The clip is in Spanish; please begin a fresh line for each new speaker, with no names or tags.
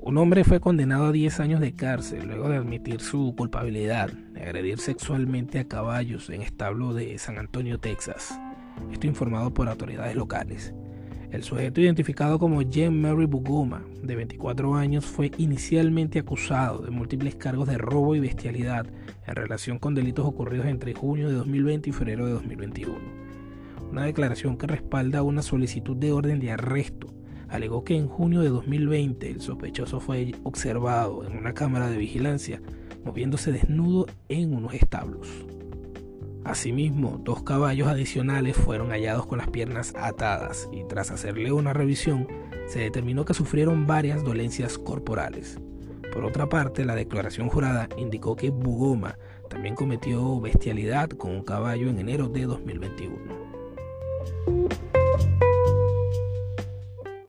Un hombre fue condenado a 10 años de cárcel luego de admitir su culpabilidad de agredir sexualmente a caballos en establo de San Antonio, Texas. Esto informado por autoridades locales. El sujeto identificado como Jen Mary Buguma, de 24 años, fue inicialmente acusado de múltiples cargos de robo y bestialidad en relación con delitos ocurridos entre junio de 2020 y febrero de 2021. Una declaración que respalda una solicitud de orden de arresto alegó que en junio de 2020 el sospechoso fue observado en una cámara de vigilancia moviéndose desnudo en unos establos. Asimismo, dos caballos adicionales fueron hallados con las piernas atadas y tras hacerle una revisión se determinó que sufrieron varias dolencias corporales. Por otra parte, la declaración jurada indicó que Bugoma también cometió bestialidad con un caballo en enero de 2021.